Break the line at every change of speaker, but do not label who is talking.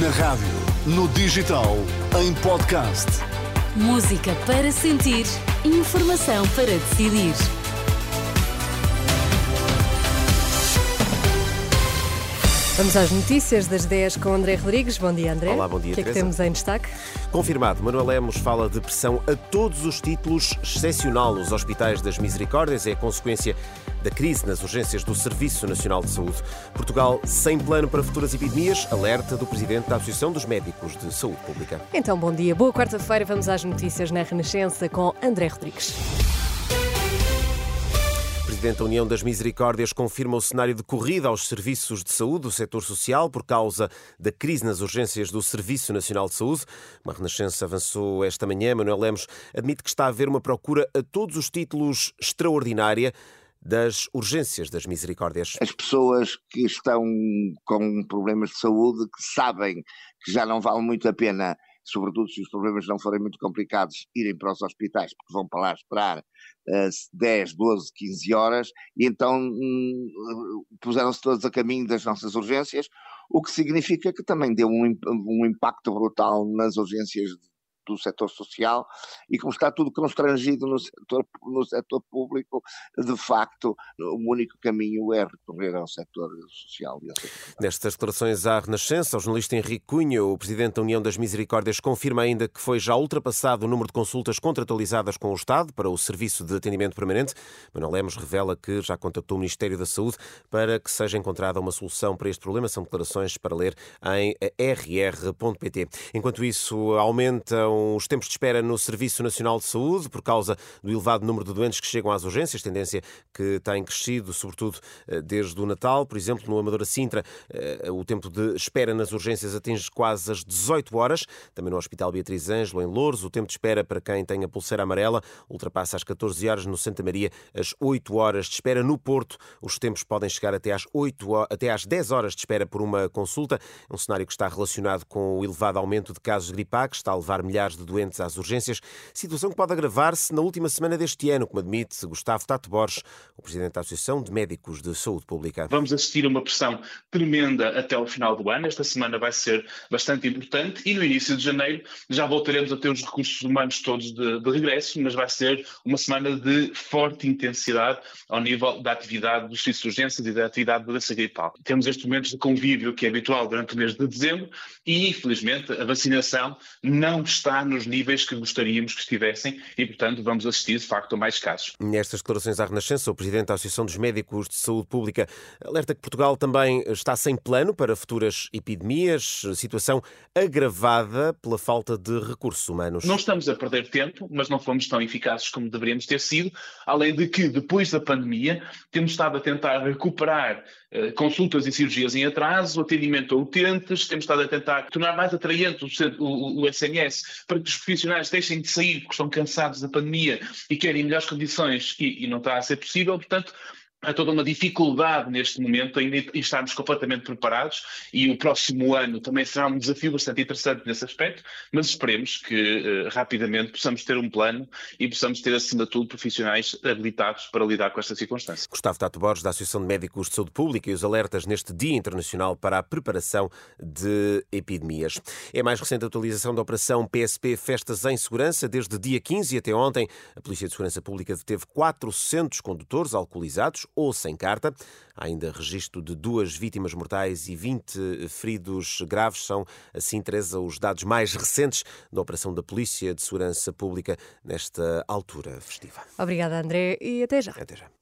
Na rádio, no digital, em podcast.
Música para sentir, informação para decidir.
Vamos às notícias das 10 com André Rodrigues. Bom dia, André.
Olá, bom dia,
O que é que
Teresa.
temos em destaque?
Confirmado, Manuel Lemos fala de pressão a todos os títulos, excepcional nos hospitais das Misericórdias, é a consequência da crise nas urgências do Serviço Nacional de Saúde. Portugal sem plano para futuras epidemias, alerta do Presidente da Associação dos Médicos de Saúde Pública.
Então, bom dia. Boa quarta-feira. Vamos às notícias na Renascença com André Rodrigues.
O Presidente da União das Misericórdias confirma o cenário de corrida aos serviços de saúde do setor social por causa da crise nas urgências do Serviço Nacional de Saúde. Uma renascença avançou esta manhã. Manuel Lemos admite que está a haver uma procura a todos os títulos extraordinária das urgências das misericórdias.
as pessoas que estão com problemas de saúde, que sabem que já não vale muito a pena, sobretudo se os problemas não forem muito complicados, irem para os hospitais, porque vão para lá esperar eh, 10, 12, 15 horas, e então hum, puseram-se todos a caminho das nossas urgências, o que significa que também deu um, um impacto brutal nas urgências do setor social e como está tudo constrangido no setor, no setor público, de facto, o único caminho é recorrer ao setor social.
Nestas declarações à Renascença, o jornalista Henrique Cunha, o Presidente da União das Misericórdias, confirma ainda que foi já ultrapassado o número de consultas contratualizadas com o Estado para o Serviço de Atendimento Permanente. Manuel Lemos revela que já contactou o Ministério da Saúde para que seja encontrada uma solução para este problema. São declarações para ler em rr.pt. Enquanto isso, os tempos de espera no Serviço Nacional de Saúde por causa do elevado número de doentes que chegam às urgências, tendência que tem crescido, sobretudo eh, desde o Natal. Por exemplo, no Amadora Sintra, eh, o tempo de espera nas urgências atinge quase as 18 horas. Também no Hospital Beatriz Ângelo, em Louros, o tempo de espera para quem tem a pulseira amarela ultrapassa as 14 horas. No Santa Maria, as 8 horas de espera. No Porto, os tempos podem chegar até às, 8, ho- até às 10 horas de espera por uma consulta. É um cenário que está relacionado com o elevado aumento de casos de gripe A, que está a levar milhares de doentes às urgências. Situação que pode agravar-se na última semana deste ano, como admite Gustavo Tato Borges, o Presidente da Associação de Médicos de Saúde Pública.
Vamos assistir a uma pressão tremenda até ao final do ano. Esta semana vai ser bastante importante e no início de janeiro já voltaremos a ter os recursos humanos todos de, de regresso, mas vai ser uma semana de forte intensidade ao nível da atividade dos serviços de urgências e da atividade da doença gripal. Temos estes momentos de convívio que é habitual durante o mês de dezembro e, infelizmente, a vacinação não está nos níveis que gostaríamos que estivessem e, portanto, vamos assistir, de facto, a mais casos.
Nestas declarações à Renascença, o Presidente da Associação dos Médicos de Saúde Pública alerta que Portugal também está sem plano para futuras epidemias, situação agravada pela falta de recursos humanos.
Não estamos a perder tempo, mas não fomos tão eficazes como deveríamos ter sido, além de que, depois da pandemia, temos estado a tentar recuperar consultas e cirurgias em atraso, atendimento a utentes, temos estado a tentar tornar mais atraente o, o, o SNS para que os profissionais deixem de sair porque estão cansados da pandemia e querem melhores condições e, e não está a ser possível, portanto, Há toda uma dificuldade neste momento em estarmos completamente preparados e o próximo ano também será um desafio bastante interessante nesse aspecto, mas esperemos que eh, rapidamente possamos ter um plano e possamos ter, acima de tudo, profissionais habilitados para lidar com esta circunstância.
Gustavo Tato Borges, da Associação de Médicos de Saúde Pública e os alertas neste Dia Internacional para a Preparação de Epidemias. É a mais recente atualização da Operação PSP Festas em Segurança. Desde dia 15 até ontem, a Polícia de Segurança Pública deteve 400 condutores alcoolizados ou sem carta. Há ainda registro de duas vítimas mortais e 20 feridos graves. São, assim, Teresa, os dados mais recentes da Operação da Polícia de Segurança Pública nesta altura festiva.
Obrigada, André, e até já.
Até já.